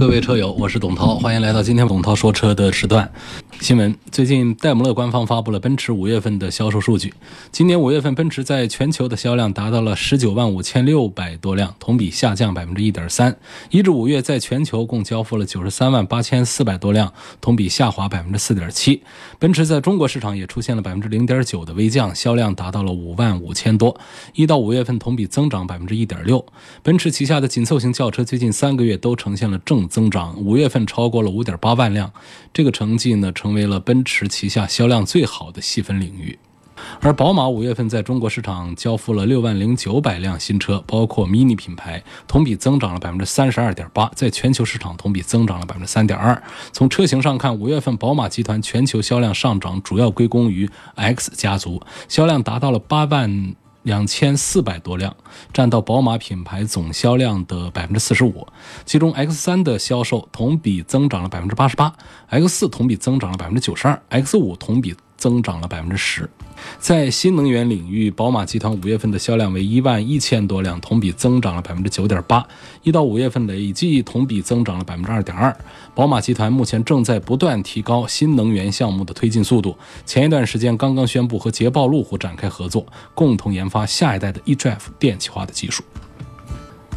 各位车友，我是董涛，欢迎来到今天董涛说车的时段。新闻：最近，戴姆勒官方发布了奔驰五月份的销售数据。今年五月份，奔驰在全球的销量达到了十九万五千六百多辆，同比下降百分之一点三。一至五月，在全球共交付了九十三万八千四百多辆，同比下滑百分之四点七。奔驰在中国市场也出现了百分之零点九的微降，销量达到了五万五千多。一到五月份，同比增长百分之一点六。奔驰旗下的紧凑型轿车最近三个月都呈现了正增长，五月份超过了五点八万辆，这个成绩呢，成为为了奔驰旗下销量最好的细分领域。而宝马五月份在中国市场交付了六万零九百辆新车，包括 MINI 品牌，同比增长了百分之三十二点八，在全球市场同比增长了百分之三点二。从车型上看，五月份宝马集团全球销量上涨主要归功于 X 家族，销量达到了八万。两千四百多辆，占到宝马品牌总销量的百分之四十五。其中，X 三的销售同比增长了百分之八十八，X 四同比增长了百分之九十二，X 五同比增长了百分之十。在新能源领域，宝马集团五月份的销量为一万一千多辆，同比增长了百分之九点八。一到五月份累计同比增长了百分之二点二。宝马集团目前正在不断提高新能源项目的推进速度。前一段时间刚刚宣布和捷豹路虎展开合作，共同研发下一代的 eDrive 电气化的技术。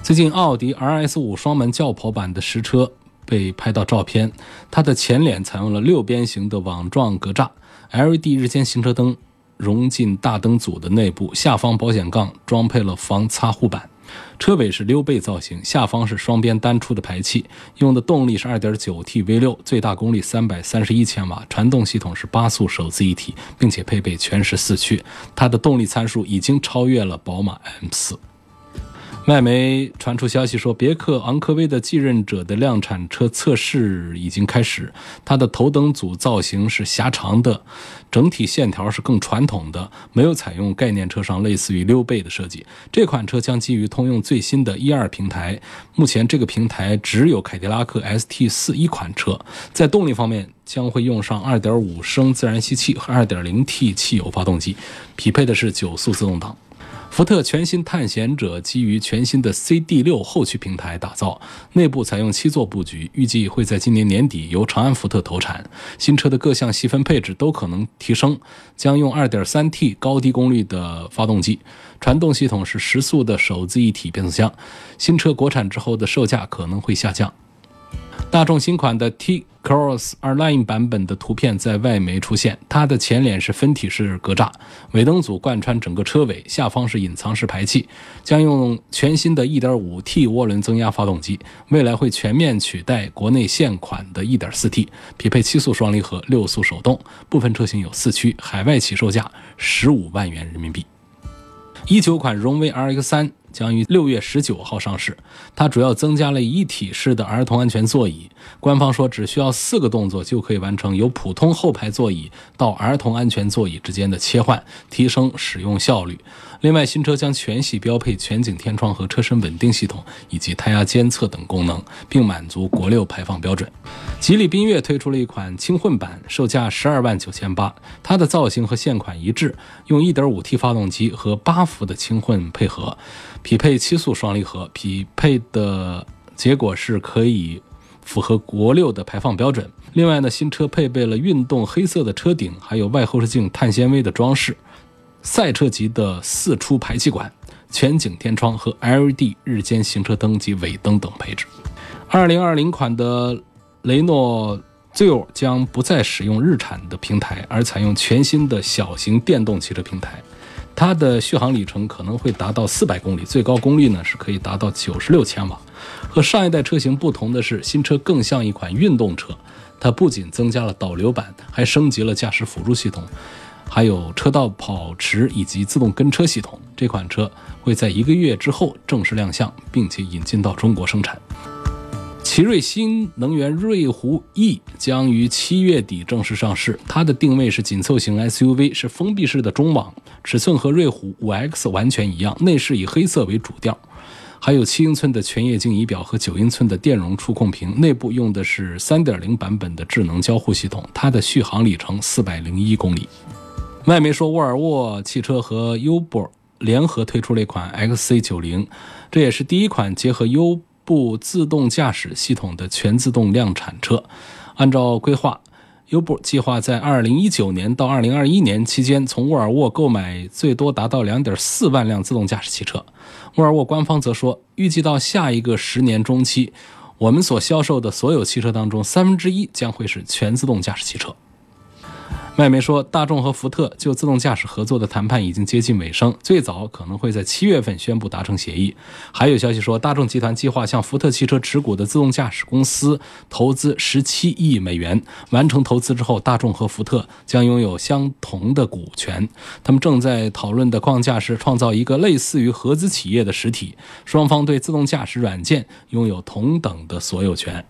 最近，奥迪 RS 五双门轿跑版的实车被拍到照片，它的前脸采用了六边形的网状格栅，LED 日间行车灯融进大灯组的内部，下方保险杠装配了防擦护板。车尾是溜背造型，下方是双边单出的排气，用的动力是 2.9T V6，最大功率331千瓦，传动系统是八速手自一体，并且配备全时四驱。它的动力参数已经超越了宝马 M4。外媒传出消息说，别克昂科威的继任者的量产车测试已经开始。它的头灯组造型是狭长的，整体线条是更传统的，没有采用概念车上类似于溜背的设计。这款车将基于通用最新的一二平台，目前这个平台只有凯迪拉克 ST 四一款车。在动力方面，将会用上2.5升自然吸气和 2.0T 汽油发动机，匹配的是九速自动挡。福特全新探险者基于全新的 CD6 后驱平台打造，内部采用七座布局，预计会在今年年底由长安福特投产。新车的各项细分配置都可能提升，将用 2.3T 高低功率的发动机，传动系统是十速的手自一体变速箱。新车国产之后的售价可能会下降。大众新款的 T Cross Align 版本的图片在外媒出现，它的前脸是分体式格栅，尾灯组贯穿整个车尾，下方是隐藏式排气，将用全新的 1.5T 涡轮增压发动机，未来会全面取代国内现款的 1.4T，匹配七速双离合、六速手动，部分车型有四驱，海外起售价十五万元人民币。一九款荣威 RX3。将于六月十九号上市。它主要增加了一体式的儿童安全座椅。官方说，只需要四个动作就可以完成由普通后排座椅到儿童安全座椅之间的切换，提升使用效率。另外，新车将全系标配全景天窗和车身稳定系统，以及胎压监测等功能，并满足国六排放标准。吉利缤越推出了一款轻混版，售价十二万九千八。它的造型和现款一致，用 1.5T 发动机和八伏的轻混配合，匹配七速双离合，匹配的结果是可以符合国六的排放标准。另外呢，新车配备了运动黑色的车顶，还有外后视镜碳纤维的装饰。赛车级的四出排气管、全景天窗和 LED 日间行车灯及尾灯等配置。2020款的雷诺 Zero 将不再使用日产的平台，而采用全新的小型电动汽车平台。它的续航里程可能会达到400公里，最高功率呢是可以达到96千瓦。和上一代车型不同的是，新车更像一款运动车。它不仅增加了导流板，还升级了驾驶辅助系统。还有车道跑驰以及自动跟车系统，这款车会在一个月之后正式亮相，并且引进到中国生产。奇瑞新能源瑞虎 E 将于七月底正式上市，它的定位是紧凑型 SUV，是封闭式的中网，尺寸和瑞虎 5X 完全一样，内饰以黑色为主调。还有七英寸的全液晶仪表和九英寸的电容触控屏，内部用的是三点零版本的智能交互系统，它的续航里程四百零一公里。外媒说，沃尔沃汽车和 Uber 联合推出了一款 XC90，这也是第一款结合 U 部自动驾驶系统的全自动量产车。按照规划。优步计划在二零一九年到二零二一年期间，从沃尔沃购买最多达到两点四万辆自动驾驶汽车。沃尔沃官方则说，预计到下一个十年中期，我们所销售的所有汽车当中，三分之一将会是全自动驾驶汽车。外媒说，大众和福特就自动驾驶合作的谈判已经接近尾声，最早可能会在七月份宣布达成协议。还有消息说，大众集团计划向福特汽车持股的自动驾驶公司投资十七亿美元，完成投资之后，大众和福特将拥有相同的股权。他们正在讨论的框架是创造一个类似于合资企业的实体，双方对自动驾驶软件拥有同等的所有权。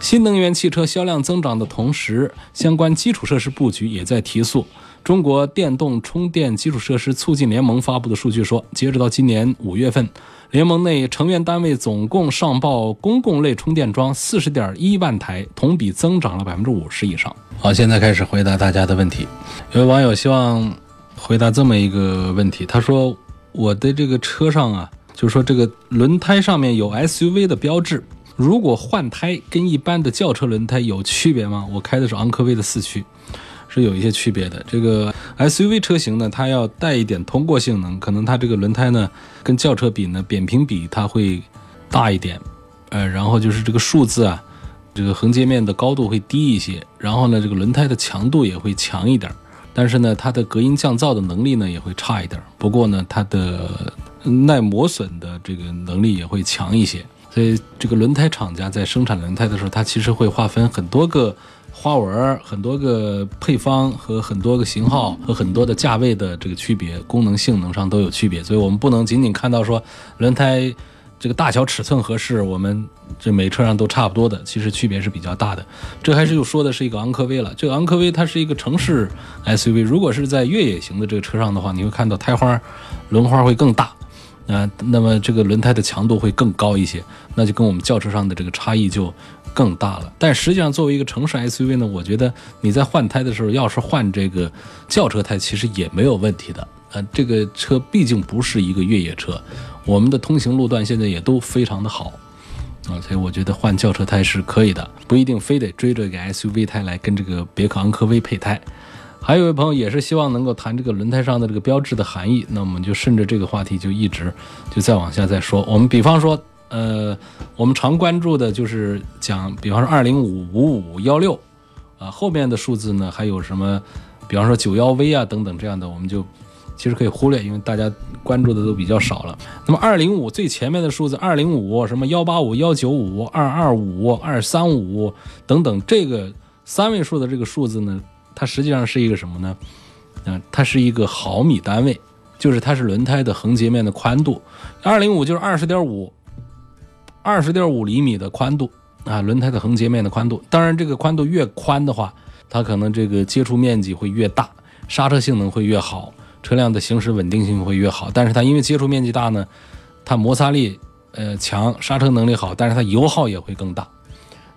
新能源汽车销量增长的同时，相关基础设施布局也在提速。中国电动充电基础设施促进联盟发布的数据说，截止到今年五月份，联盟内成员单位总共上报公共类充电桩四十点一万台，同比增长了百分之五十以上。好，现在开始回答大家的问题。有位网友希望回答这么一个问题，他说：“我的这个车上啊，就是说这个轮胎上面有 SUV 的标志。”如果换胎跟一般的轿车轮胎有区别吗？我开的是昂科威的四驱，是有一些区别的。这个 SUV 车型呢，它要带一点通过性能，可能它这个轮胎呢跟轿车比呢，扁平比它会大一点，呃，然后就是这个数字啊，这个横截面的高度会低一些，然后呢，这个轮胎的强度也会强一点，但是呢，它的隔音降噪的能力呢也会差一点。不过呢，它的耐磨损的这个能力也会强一些。所以，这个轮胎厂家在生产轮胎的时候，它其实会划分很多个花纹、很多个配方和很多个型号和很多的价位的这个区别，功能性能上都有区别。所以我们不能仅仅看到说轮胎这个大小尺寸合适，我们这每车上都差不多的，其实区别是比较大的。这还是又说的是一个昂科威了。这个昂科威它是一个城市 SUV，如果是在越野型的这个车上的话，你会看到胎花、轮花会更大。啊，那么这个轮胎的强度会更高一些，那就跟我们轿车上的这个差异就更大了。但实际上，作为一个城市 SUV 呢，我觉得你在换胎的时候，要是换这个轿车胎，其实也没有问题的。呃，这个车毕竟不是一个越野车，我们的通行路段现在也都非常的好啊，所以我觉得换轿车胎是可以的，不一定非得追着一个 SUV 胎来跟这个别克昂科威配胎。还有一位朋友也是希望能够谈这个轮胎上的这个标志的含义，那我们就顺着这个话题就一直就再往下再说。我们比方说，呃，我们常关注的就是讲，比方说二零五五五幺六啊，后面的数字呢还有什么？比方说九幺 V 啊等等这样的，我们就其实可以忽略，因为大家关注的都比较少了。那么二零五最前面的数字二零五什么幺八五幺九五二二五二三五等等，这个三位数的这个数字呢？它实际上是一个什么呢？嗯，它是一个毫米单位，就是它是轮胎的横截面的宽度。二零五就是二十点五，二十点五厘米的宽度啊，轮胎的横截面的宽度。当然，这个宽度越宽的话，它可能这个接触面积会越大，刹车性能会越好，车辆的行驶稳定性会越好。但是它因为接触面积大呢，它摩擦力呃强，刹车能力好，但是它油耗也会更大。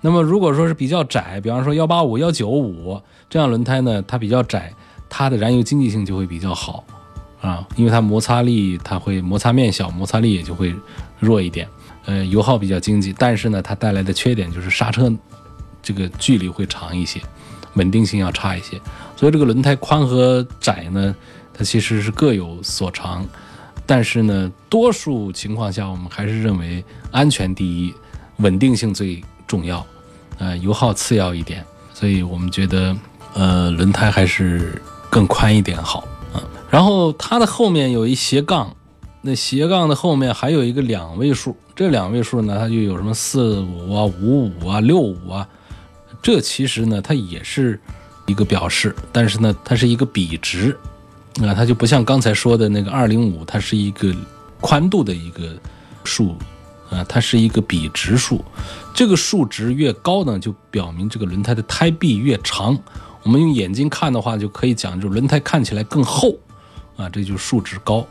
那么如果说是比较窄，比方说幺八五、幺九五这样轮胎呢，它比较窄，它的燃油经济性就会比较好啊，因为它摩擦力它会摩擦面小，摩擦力也就会弱一点，呃，油耗比较经济，但是呢，它带来的缺点就是刹车这个距离会长一些，稳定性要差一些。所以这个轮胎宽和窄呢，它其实是各有所长，但是呢，多数情况下我们还是认为安全第一，稳定性最重要。呃，油耗次要一点，所以我们觉得，呃，轮胎还是更宽一点好啊。然后它的后面有一斜杠，那斜杠的后面还有一个两位数，这两位数呢，它就有什么四五啊、五五啊、六五啊，这其实呢，它也是一个表示，但是呢，它是一个比值，啊，它就不像刚才说的那个二零五，它是一个宽度的一个数。啊，它是一个比值数，这个数值越高呢，就表明这个轮胎的胎壁越长。我们用眼睛看的话，就可以讲，就轮胎看起来更厚，啊，这就是数值高，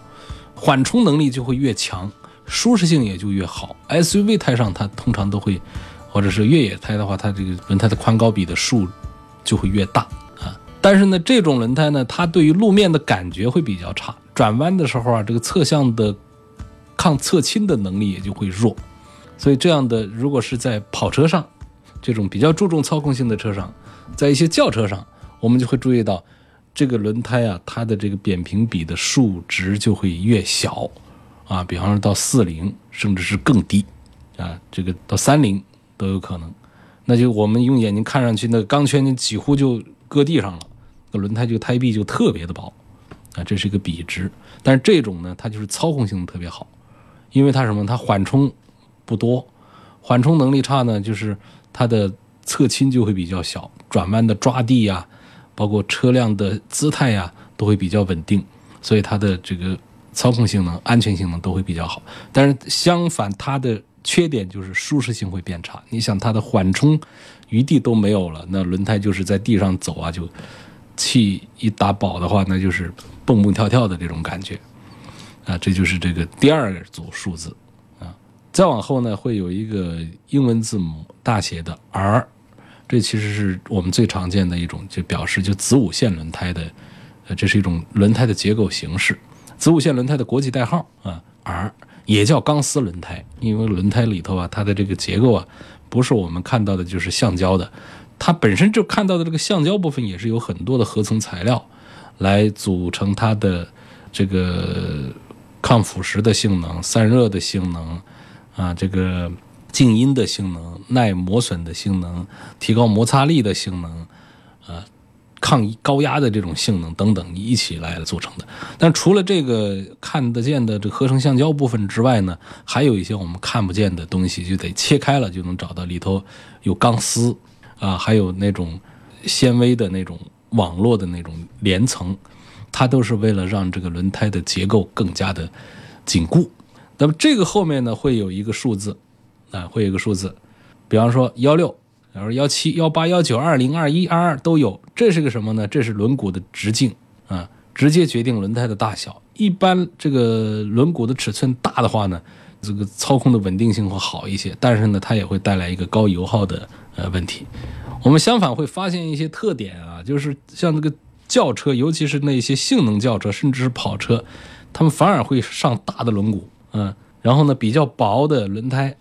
缓冲能力就会越强，舒适性也就越好。SUV 胎上它通常都会，或者是越野胎的话，它这个轮胎的宽高比的数就会越大啊。但是呢，这种轮胎呢，它对于路面的感觉会比较差，转弯的时候啊，这个侧向的。抗侧倾的能力也就会弱，所以这样的如果是在跑车上，这种比较注重操控性的车上，在一些轿车上，我们就会注意到，这个轮胎啊，它的这个扁平比的数值就会越小，啊，比方说到四零，甚至是更低，啊，这个到三零都有可能，那就我们用眼睛看上去，那钢圈几乎就搁地上了，那轮胎这个胎壁就特别的薄，啊，这是一个比值，但是这种呢，它就是操控性特别好。因为它什么？它缓冲不多，缓冲能力差呢，就是它的侧倾就会比较小，转弯的抓地呀，包括车辆的姿态呀，都会比较稳定，所以它的这个操控性能、安全性能都会比较好。但是相反，它的缺点就是舒适性会变差。你想，它的缓冲余地都没有了，那轮胎就是在地上走啊，就气一打饱的话，那就是蹦蹦跳跳的这种感觉。啊，这就是这个第二组数字，再往后呢会有一个英文字母大写的 R，这其实是我们最常见的一种，就表示就子午线轮胎的，呃，这是一种轮胎的结构形式，子午线轮胎的国际代号啊，R 也叫钢丝轮胎，因为轮胎里头啊，它的这个结构啊，不是我们看到的就是橡胶的，它本身就看到的这个橡胶部分也是有很多的合成材料来组成它的这个。抗腐蚀的性能、散热的性能，啊，这个静音的性能、耐磨损的性能、提高摩擦力的性能，啊，抗高压的这种性能等等，一起来组成的。但除了这个看得见的这合成橡胶部分之外呢，还有一些我们看不见的东西，就得切开了就能找到里头有钢丝，啊，还有那种纤维的那种网络的那种连层。它都是为了让这个轮胎的结构更加的紧固。那么这个后面呢，会有一个数字，啊，会有一个数字，比方说幺六，然后幺七、幺八、幺九、二零、二一、二二都有。这是个什么呢？这是轮毂的直径啊，直接决定轮胎的大小。一般这个轮毂的尺寸大的话呢，这个操控的稳定性会好一些，但是呢，它也会带来一个高油耗的呃问题。我们相反会发现一些特点啊，就是像这个。轿车，尤其是那些性能轿车，甚至是跑车，他们反而会上大的轮毂，嗯，然后呢比较薄的轮胎，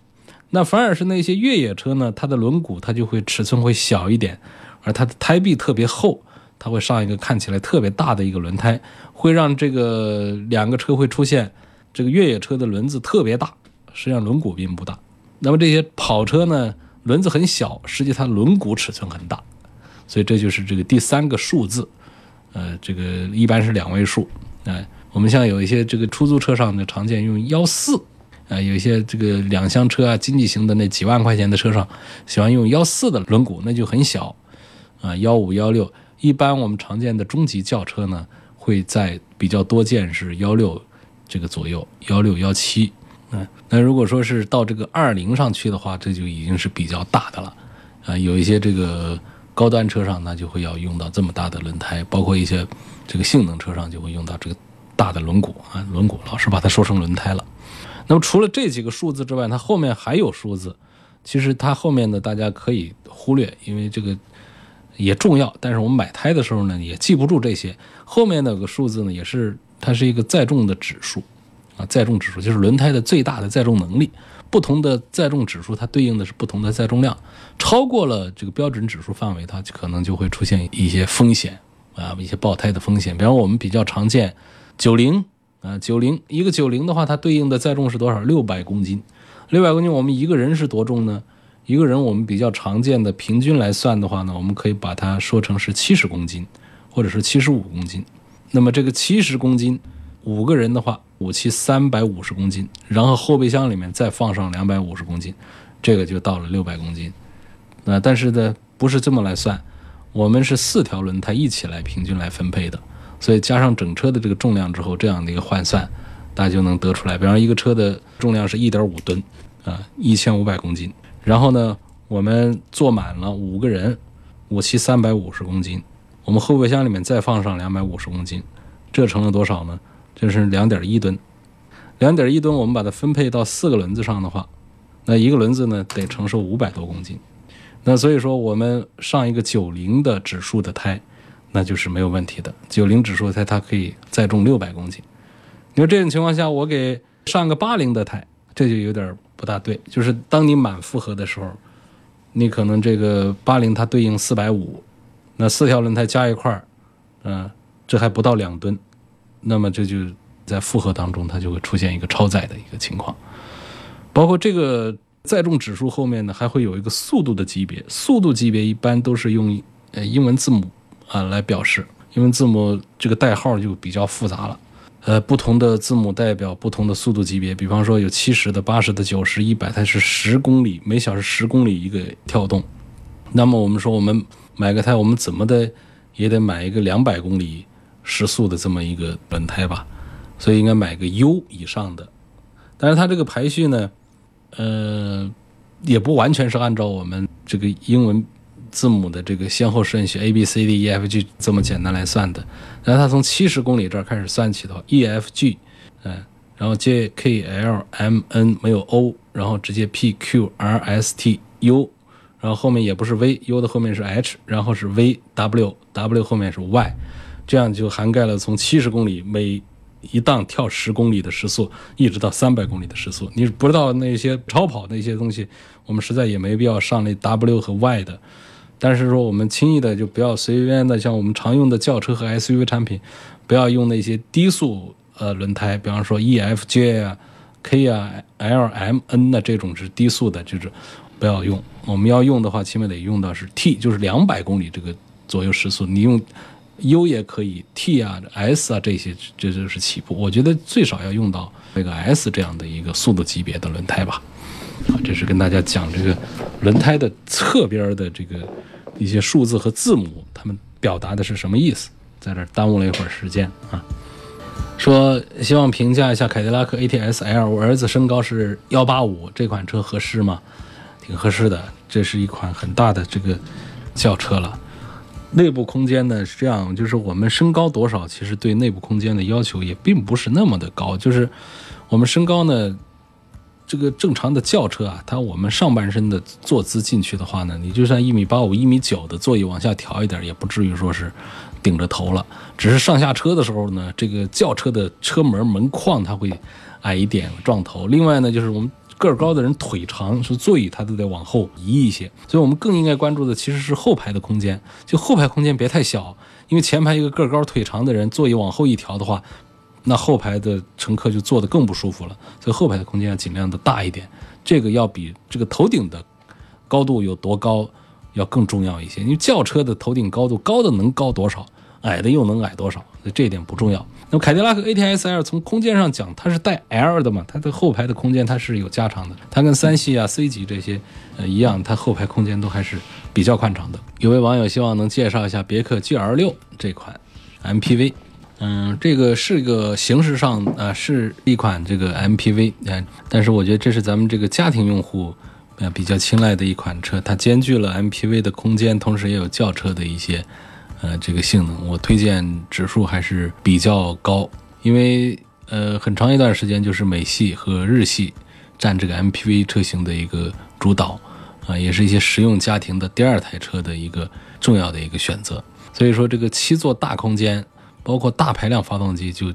那反而是那些越野车呢，它的轮毂它就会尺寸会小一点，而它的胎壁特别厚，它会上一个看起来特别大的一个轮胎，会让这个两个车会出现这个越野车的轮子特别大，实际上轮毂并不大。那么这些跑车呢，轮子很小，实际它轮毂尺寸很大，所以这就是这个第三个数字。呃，这个一般是两位数，哎，我们像有一些这个出租车上的常见用幺四，啊，有一些这个两厢车啊，经济型的那几万块钱的车上，喜欢用幺四的轮毂，那就很小，啊，幺五幺六，一般我们常见的中级轿车呢，会在比较多见是幺六这个左右，幺六幺七，嗯，那如果说是到这个二零上去的话，这就已经是比较大的了，啊，有一些这个。高端车上那就会要用到这么大的轮胎，包括一些这个性能车上就会用到这个大的轮毂啊，轮毂老是把它说成轮胎了。那么除了这几个数字之外，它后面还有数字，其实它后面的大家可以忽略，因为这个也重要。但是我们买胎的时候呢，也记不住这些后面那个数字呢，也是它是一个载重的指数啊，载重指数就是轮胎的最大的载重能力。不同的载重指数，它对应的是不同的载重量，超过了这个标准指数范围，它可能就会出现一些风险啊，一些爆胎的风险。比方我们比较常见九零啊，九零一个九零的话，它对应的载重是多少？六百公斤。六百公斤，我们一个人是多重呢？一个人我们比较常见的平均来算的话呢，我们可以把它说成是七十公斤，或者是七十五公斤。那么这个七十公斤。五个人的话，五七三百五十公斤，然后后备箱里面再放上两百五十公斤，这个就到了六百公斤。那但是呢，不是这么来算，我们是四条轮胎一起来平均来分配的，所以加上整车的这个重量之后，这样的一个换算，大家就能得出来。比方一个车的重量是一点五吨，啊，一千五百公斤。然后呢，我们坐满了五个人，五七三百五十公斤。我们后备箱里面再放上两百五十公斤，这成了多少呢？这是两点一吨。两点一吨，我们把它分配到四个轮子上的话，那一个轮子呢得承受五百多公斤。那所以说，我们上一个九零的指数的胎，那就是没有问题的。九零指数胎它可以载重六百公斤。你说这种情况下，我给上个八零的胎，这就有点不大对。就是当你满负荷的时候，你可能这个八零它对应四百五，那四条轮胎加一块儿，嗯，这还不到两吨，那么这就在负荷当中，它就会出现一个超载的一个情况。包括这个载重指数后面呢，还会有一个速度的级别，速度级别一般都是用呃英文字母啊来表示，英文字母这个代号就比较复杂了。呃，不同的字母代表不同的速度级别，比方说有七十的、八十的、九十、一百，它是十公里每小时十公里一个跳动。那么我们说，我们买个胎，我们怎么的也得买一个两百公里时速的这么一个轮胎吧？所以应该买个 U 以上的。但是它这个排序呢，呃，也不完全是按照我们这个英文。字母的这个先后顺序 A B C D E F G 这么简单来算的，然后它从七十公里这儿开始算起的话，E F G，嗯，然后 J K L M N 没有 O，然后直接 P Q R S T U，然后后面也不是 V，U 的后面是 H，然后是 V W，W 后面是 Y，这样就涵盖了从七十公里每一档跳十公里的时速，一直到三百公里的时速。你不知道那些超跑那些东西，我们实在也没必要上那 W 和 Y 的。但是说我们轻易的就不要随便的像我们常用的轿车和 SUV 产品，不要用那些低速呃轮胎，比方说 EFJ 啊、K 啊、LMN 的这种是低速的，就是不要用。我们要用的话，起码得用到是 T，就是两百公里这个左右时速。你用 U 也可以，T 啊、S 啊这些这就是起步。我觉得最少要用到那个 S 这样的一个速度级别的轮胎吧。啊，这是跟大家讲这个轮胎的侧边的这个。一些数字和字母，他们表达的是什么意思？在这耽误了一会儿时间啊。说希望评价一下凯迪拉克 ATS L，我儿子身高是幺八五，这款车合适吗？挺合适的，这是一款很大的这个轿车了。内部空间呢是这样，就是我们身高多少，其实对内部空间的要求也并不是那么的高，就是我们身高呢。这个正常的轿车啊，它我们上半身的坐姿进去的话呢，你就算一米八五、一米九的座椅往下调一点，也不至于说是顶着头了。只是上下车的时候呢，这个轿车的车门门框它会矮一点撞头。另外呢，就是我们个儿高的人腿长，是座椅它都得往后移一些。所以我们更应该关注的其实是后排的空间，就后排空间别太小，因为前排一个个儿高腿长的人，座椅往后一调的话。那后排的乘客就坐得更不舒服了，所以后排的空间要尽量的大一点，这个要比这个头顶的高度有多高要更重要一些。因为轿车的头顶高度高的能高多少，矮的又能矮多少，所以这一点不重要。那么凯迪拉克 ATS L 从空间上讲，它是带 L 的嘛，它的后排的空间它是有加长的，它跟三系啊、C 级这些呃一样，它后排空间都还是比较宽敞的。有位网友希望能介绍一下别克 GL 六这款 MPV。嗯，这个是一个形式上啊是一款这个 MPV，嗯，但是我觉得这是咱们这个家庭用户呃比较青睐的一款车，它兼具了 MPV 的空间，同时也有轿车的一些呃这个性能。我推荐指数还是比较高，因为呃很长一段时间就是美系和日系占这个 MPV 车型的一个主导啊，也是一些实用家庭的第二台车的一个重要的一个选择。所以说这个七座大空间。包括大排量发动机就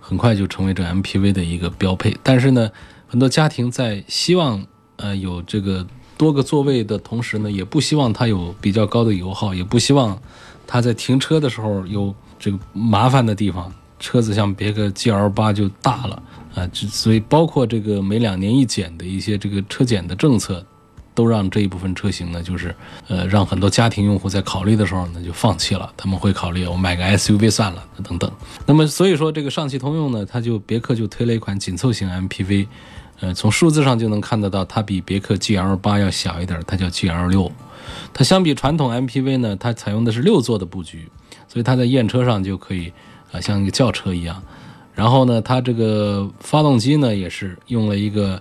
很快就成为这 MPV 的一个标配。但是呢，很多家庭在希望呃有这个多个座位的同时呢，也不希望它有比较高的油耗，也不希望它在停车的时候有这个麻烦的地方。车子像别克 GL 八就大了啊，所以包括这个每两年一检的一些这个车检的政策。都让这一部分车型呢，就是呃，让很多家庭用户在考虑的时候呢，就放弃了。他们会考虑我买个 SUV 算了等等。那么所以说，这个上汽通用呢，它就别克就推了一款紧凑型 MPV，呃，从数字上就能看得到，它比别克 GL 八要小一点，它叫 GL 六。它相比传统 MPV 呢，它采用的是六座的布局，所以它在验车上就可以啊，像一个轿车一样。然后呢，它这个发动机呢，也是用了一个。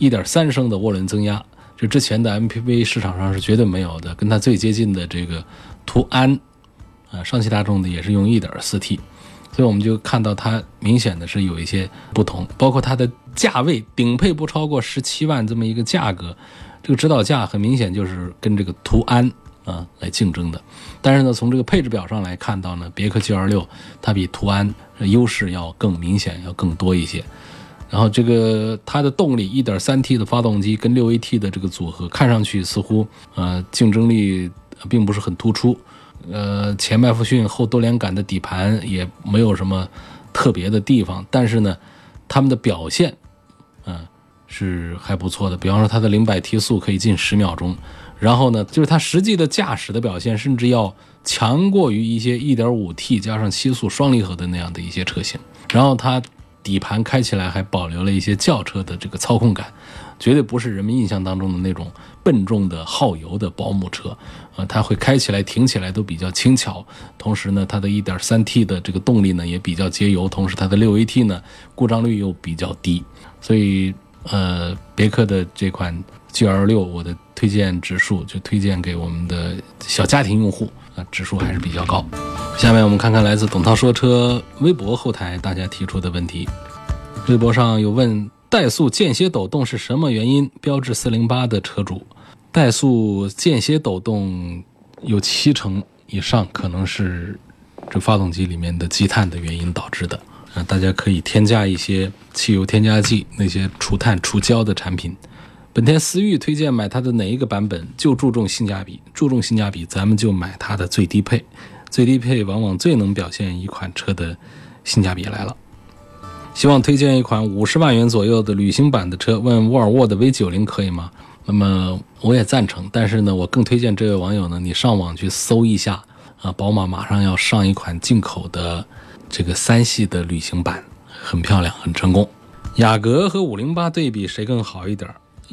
1.3升的涡轮增压，这之前的 MPV 市场上是绝对没有的。跟它最接近的这个途安，啊，上汽大众的也是用 1.4T，所以我们就看到它明显的是有一些不同，包括它的价位，顶配不超过17万这么一个价格，这个指导价很明显就是跟这个途安。啊，来竞争的，但是呢，从这个配置表上来看到呢，别克 GL6 它比途安优势要更明显，要更多一些。然后这个它的动力，1.3T 的发动机跟 6AT 的这个组合，看上去似乎呃竞争力并不是很突出。呃，前麦弗逊后多连杆的底盘也没有什么特别的地方，但是呢，他们的表现，嗯，是还不错的。比方说它的零百提速可以近十秒钟。然后呢，就是它实际的驾驶的表现，甚至要强过于一些 1.5T 加上七速双离合的那样的一些车型。然后它底盘开起来还保留了一些轿车的这个操控感，绝对不是人们印象当中的那种笨重的耗油的保姆车。呃，它会开起来、停起来都比较轻巧。同时呢，它的一点三 T 的这个动力呢也比较节油，同时它的六 AT 呢故障率又比较低。所以，呃，别克的这款 GL6，我的。推荐指数就推荐给我们的小家庭用户啊，指数还是比较高。下面我们看看来自董涛说车微博后台大家提出的问题。微博上有问怠速间歇抖动是什么原因？标致四零八的车主，怠速间歇抖动有七成以上可能是这发动机里面的积碳的原因导致的啊，大家可以添加一些汽油添加剂，那些除碳除胶的产品。本田思域推荐买它的哪一个版本？就注重性价比，注重性价比，咱们就买它的最低配。最低配往往最能表现一款车的性价比来了。希望推荐一款五十万元左右的旅行版的车，问沃尔沃的 V 九零可以吗？那么我也赞成，但是呢，我更推荐这位网友呢，你上网去搜一下啊，宝马马上要上一款进口的这个三系的旅行版，很漂亮，很成功。雅阁和五零八对比，谁更好一点？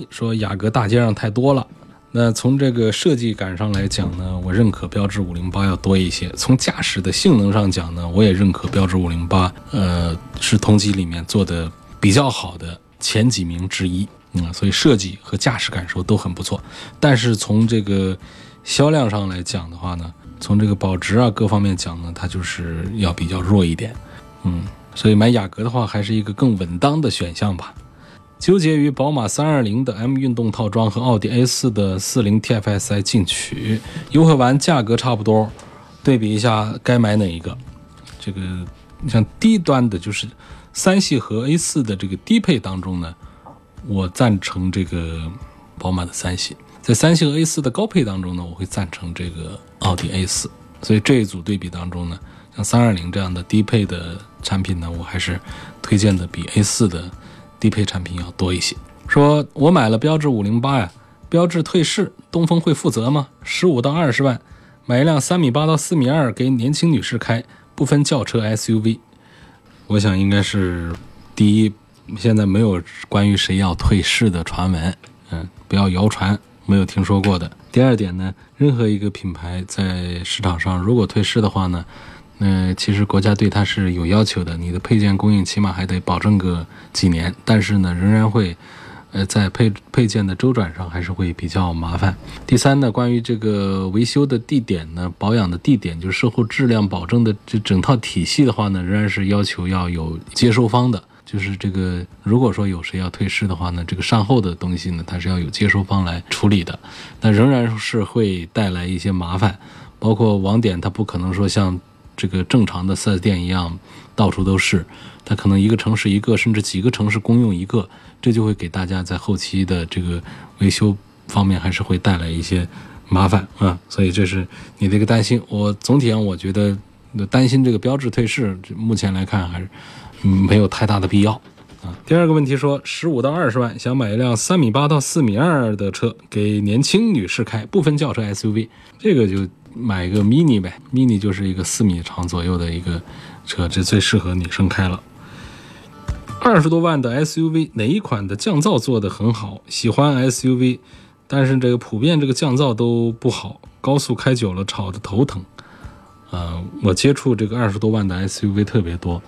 说雅阁大街上太多了，那从这个设计感上来讲呢，我认可标致五零八要多一些。从驾驶的性能上讲呢，我也认可标致五零八，呃，是同级里面做的比较好的前几名之一。嗯，所以设计和驾驶感受都很不错。但是从这个销量上来讲的话呢，从这个保值啊各方面讲呢，它就是要比较弱一点。嗯，所以买雅阁的话，还是一个更稳当的选项吧。纠结于宝马320的 M 运动套装和奥迪 A4 的 40TFSI 进取，优惠完价格差不多，对比一下该买哪一个？这个你像低端的，就是三系和 A4 的这个低配当中呢，我赞成这个宝马的三系；在三系和 A4 的高配当中呢，我会赞成这个奥迪 A4。所以这一组对比当中呢，像320这样的低配的产品呢，我还是推荐的比 A4 的。低配产品要多一些。说我买了标致五零八呀，标致退市，东风会负责吗？十五到二十万，买一辆三米八到四米二给年轻女士开，不分轿车 SUV。我想应该是第一，现在没有关于谁要退市的传闻，嗯，不要谣传，没有听说过的。第二点呢，任何一个品牌在市场上如果退市的话呢？那其实国家对它是有要求的，你的配件供应起码还得保证个几年，但是呢，仍然会，呃，在配配件的周转上还是会比较麻烦。第三呢，关于这个维修的地点呢，保养的地点，就是售后质量保证的这整套体系的话呢，仍然是要求要有接收方的，就是这个如果说有谁要退市的话呢，这个善后的东西呢，它是要有接收方来处理的，但仍然是会带来一些麻烦，包括网点，它不可能说像。这个正常的四 S 店一样，到处都是，它可能一个城市一个，甚至几个城市公用一个，这就会给大家在后期的这个维修方面还是会带来一些麻烦啊。所以这是你的一个担心。我总体上我觉得担心这个标志退市，目前来看还是没有太大的必要啊。第二个问题说，十五到二十万想买一辆三米八到四米二的车给年轻女士开，不分轿车 SUV，这个就。买一个 mini 呗，mini 就是一个四米长左右的一个车，这最适合女生开了。二十多万的 SUV 哪一款的降噪做的很好？喜欢 SUV，但是这个普遍这个降噪都不好，高速开久了吵得头疼。呃，我接触这个二十多万的 SUV 特别多，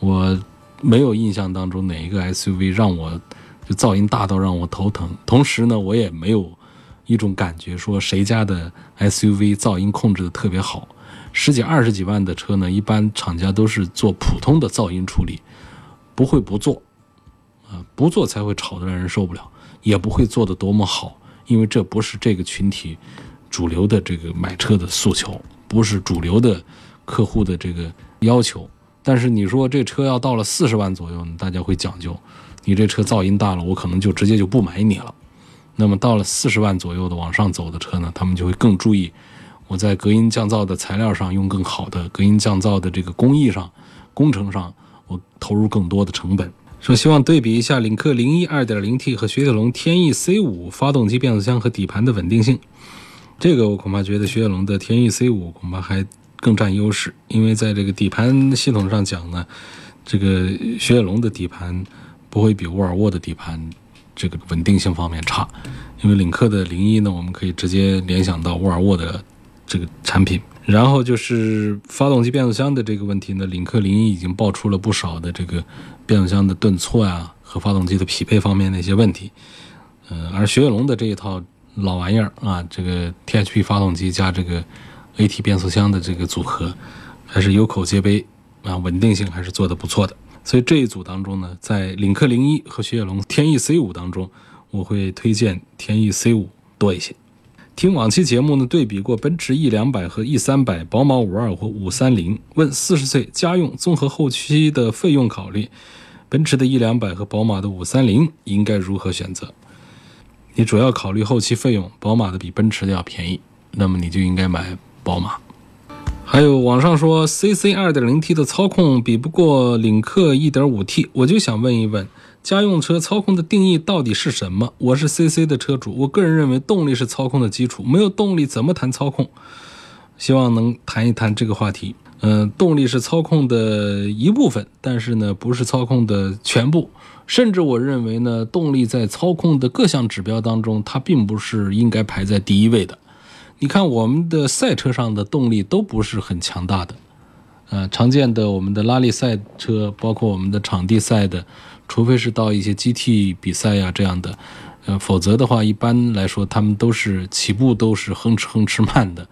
我没有印象当中哪一个 SUV 让我就噪音大到让我头疼。同时呢，我也没有一种感觉说谁家的 SUV 噪音控制的特别好。十几二十几万的车呢，一般厂家都是做普通的噪音处理，不会不做，啊，不做才会吵得让人受不了，也不会做的多么好，因为这不是这个群体主流的这个买车的诉求，不是主流的客户的这个要求。但是你说这车要到了四十万左右，大家会讲究，你这车噪音大了，我可能就直接就不买你了。那么到了四十万左右的往上走的车呢，他们就会更注意。我在隔音降噪的材料上用更好的隔音降噪的这个工艺上、工程上，我投入更多的成本。说希望对比一下领克零一二点零 T 和雪铁龙天翼 C 五发动机、变速箱和底盘的稳定性。这个我恐怕觉得雪铁龙的天翼 C 五恐怕还更占优势，因为在这个底盘系统上讲呢，这个雪铁龙的底盘不会比沃尔沃的底盘这个稳定性方面差，因为领克的零一呢，我们可以直接联想到沃尔沃的。这个产品，然后就是发动机、变速箱的这个问题呢。领克零一已经爆出了不少的这个变速箱的顿挫呀和发动机的匹配方面的一些问题。呃，而雪铁龙的这一套老玩意儿啊，这个 THP 发动机加这个 AT 变速箱的这个组合，还是有口皆碑啊，稳定性还是做得不错的。所以这一组当中呢，在领克零一和雪铁龙天翼 C 五当中，我会推荐天翼 C 五多一些。听往期节目呢，对比过奔驰 E 两百和 E 三百，宝马五二或五三零。问四十岁家用综合后期的费用考虑，奔驰的 E 两百和宝马的五三零应该如何选择？你主要考虑后期费用，宝马的比奔驰的要便宜，那么你就应该买宝马。还有网上说 CC 二点零 T 的操控比不过领克一点五 T，我就想问一问。家用车操控的定义到底是什么？我是 CC 的车主，我个人认为动力是操控的基础，没有动力怎么谈操控？希望能谈一谈这个话题。嗯，动力是操控的一部分，但是呢，不是操控的全部。甚至我认为呢，动力在操控的各项指标当中，它并不是应该排在第一位的。你看，我们的赛车上的动力都不是很强大的。呃，常见的我们的拉力赛车，包括我们的场地赛的。除非是到一些 GT 比赛呀这样的，呃，否则的话，一般来说他们都是起步都是哼哧哼哧慢的。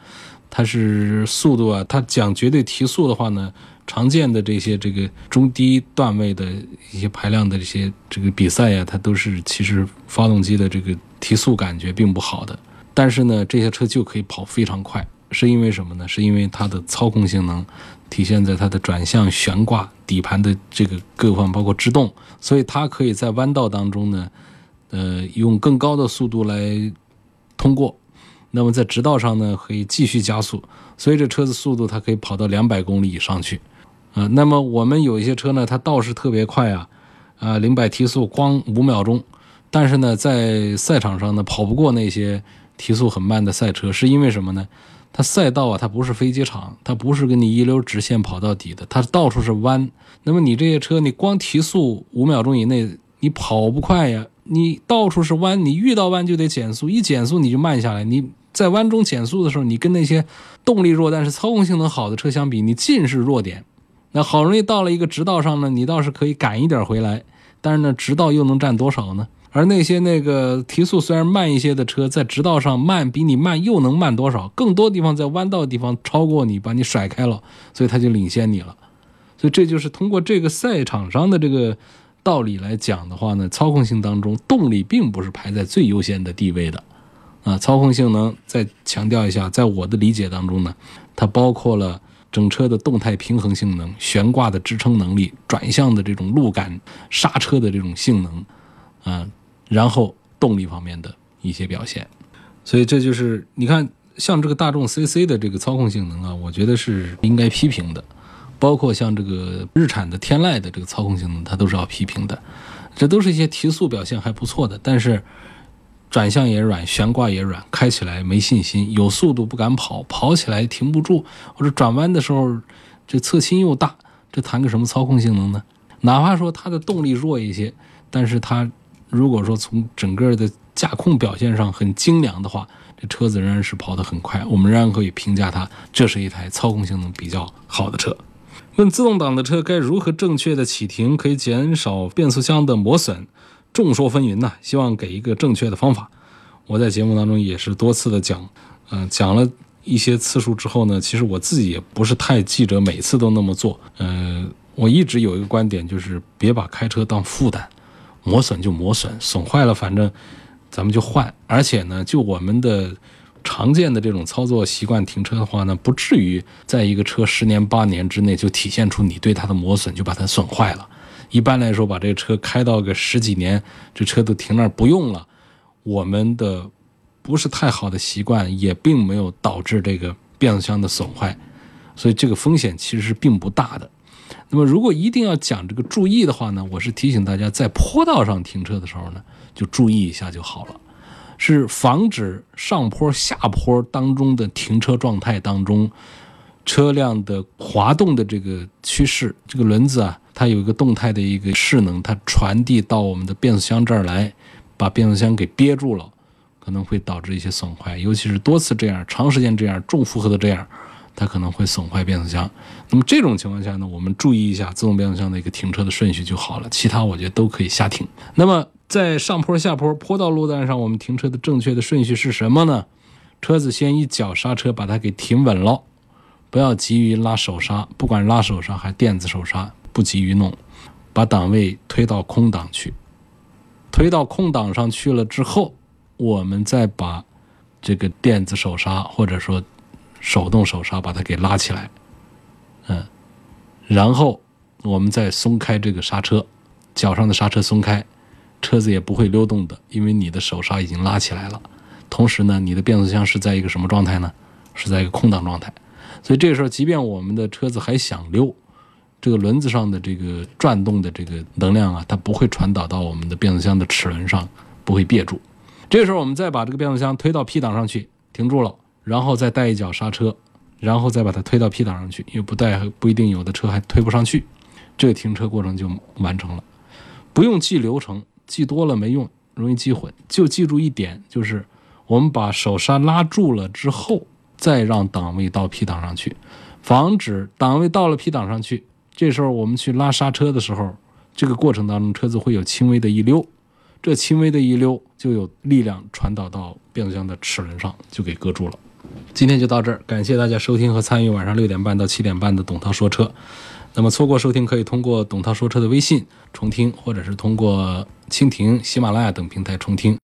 它是速度啊，它讲绝对提速的话呢，常见的这些这个中低段位的一些排量的这些这个比赛呀，它都是其实发动机的这个提速感觉并不好的。但是呢，这些车就可以跑非常快，是因为什么呢？是因为它的操控性能。体现在它的转向、悬挂、底盘的这个各方，包括制动，所以它可以在弯道当中呢，呃，用更高的速度来通过。那么在直道上呢，可以继续加速，所以这车子速度它可以跑到两百公里以上去。啊，那么我们有一些车呢，它倒是特别快啊，啊，零百提速光五秒钟，但是呢，在赛场上呢，跑不过那些提速很慢的赛车，是因为什么呢？它赛道啊，它不是飞机场，它不是跟你一溜直线跑到底的，它到处是弯。那么你这些车，你光提速五秒钟以内，你跑不快呀。你到处是弯，你遇到弯就得减速，一减速你就慢下来。你在弯中减速的时候，你跟那些动力弱但是操控性能好的车相比，你尽是弱点。那好容易到了一个直道上呢，你倒是可以赶一点回来，但是呢，直道又能占多少呢？而那些那个提速虽然慢一些的车，在直道上慢比你慢又能慢多少？更多地方在弯道的地方超过你，把你甩开了，所以他就领先你了。所以这就是通过这个赛场上的这个道理来讲的话呢，操控性当中动力并不是排在最优先的地位的。啊，操控性能再强调一下，在我的理解当中呢，它包括了整车的动态平衡性能、悬挂的支撑能力、转向的这种路感、刹车的这种性能，啊。然后动力方面的一些表现，所以这就是你看，像这个大众 CC 的这个操控性能啊，我觉得是应该批评的。包括像这个日产的天籁的这个操控性能，它都是要批评的。这都是一些提速表现还不错的，但是转向也软，悬挂也软，开起来没信心，有速度不敢跑，跑起来停不住，或者转弯的时候这侧倾又大，这谈个什么操控性能呢？哪怕说它的动力弱一些，但是它。如果说从整个的驾控表现上很精良的话，这车子仍然是跑得很快，我们仍然可以评价它，这是一台操控性能比较好的车。问自动挡的车该如何正确的启停，可以减少变速箱的磨损？众说纷纭呐，希望给一个正确的方法。我在节目当中也是多次的讲，嗯、讲了一些次数之后呢，其实我自己也不是太记着每次都那么做。呃，我一直有一个观点，就是别把开车当负担，磨损就磨损，损坏了反正咱们就换。而且呢，就我们的常见的这种操作习惯，停车的话呢，不至于在一个车十年八年之内就体现出你对它的磨损，就把它损坏了。一般来说，把这个车开到个十几年，这车都停那儿不用了，我们的不是太好的习惯，也并没有导致这个变速箱的损坏，所以这个风险其实是并不大的。那么，如果一定要讲这个注意的话呢，我是提醒大家，在坡道上停车的时候呢，就注意一下就好了，是防止上坡、下坡当中的停车状态当中，车辆的滑动的这个趋势，这个轮子啊，它有一个动态的一个势能，它传递到我们的变速箱这儿来，把变速箱给憋住了，可能会导致一些损坏，尤其是多次这样、长时间这样、重负荷的这样，它可能会损坏变速箱。那么这种情况下呢，我们注意一下自动变速箱的一个停车的顺序就好了，其他我觉得都可以瞎停。那么在上坡、下坡、坡道路段上，我们停车的正确的顺序是什么呢？车子先一脚刹车把它给停稳了，不要急于拉手刹，不管拉手刹还是电子手刹，不急于弄，把档位推到空档去，推到空档上去了之后，我们再把这个电子手刹或者说手动手刹把它给拉起来，嗯，然后我们再松开这个刹车，脚上的刹车松开，车子也不会溜动的，因为你的手刹已经拉起来了。同时呢，你的变速箱是在一个什么状态呢？是在一个空档状态。所以这个时候，即便我们的车子还想溜，这个轮子上的这个转动的这个能量啊，它不会传导到我们的变速箱的齿轮上，不会别住。这时候，我们再把这个变速箱推到 P 档上去，停住了，然后再带一脚刹车，然后再把它推到 P 档上去，因为不带不一定有的车还推不上去。这个停车过程就完成了。不用记流程，记多了没用，容易记混。就记住一点，就是我们把手刹拉住了之后，再让档位到 P 档上去，防止档位到了 P 档上去，这时候我们去拉刹车的时候，这个过程当中车子会有轻微的一溜，这轻微的一溜就有力量传导到变速箱的齿轮上，就给搁住了。今天就到这儿，感谢大家收听和参与晚上六点半到七点半的董涛说车。那么错过收听，可以通过董涛说车的微信重听，或者是通过蜻蜓、喜马拉雅等平台重听。